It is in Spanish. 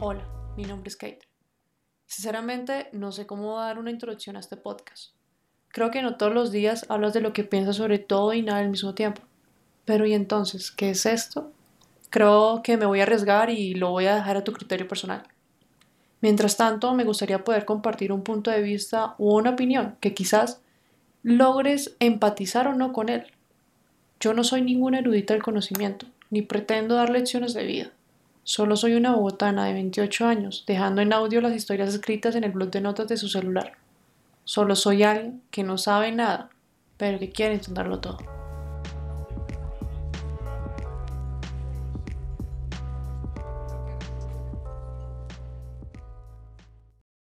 Hola, mi nombre es Kate. Sinceramente, no sé cómo dar una introducción a este podcast. Creo que no todos los días hablas de lo que piensas sobre todo y nada al mismo tiempo. Pero ¿y entonces qué es esto? Creo que me voy a arriesgar y lo voy a dejar a tu criterio personal. Mientras tanto, me gustaría poder compartir un punto de vista u una opinión que quizás logres empatizar o no con él. Yo no soy ninguna erudita del conocimiento, ni pretendo dar lecciones de vida. Solo soy una bogotana de 28 años, dejando en audio las historias escritas en el blog de notas de su celular. Solo soy alguien que no sabe nada, pero que quiere entenderlo todo.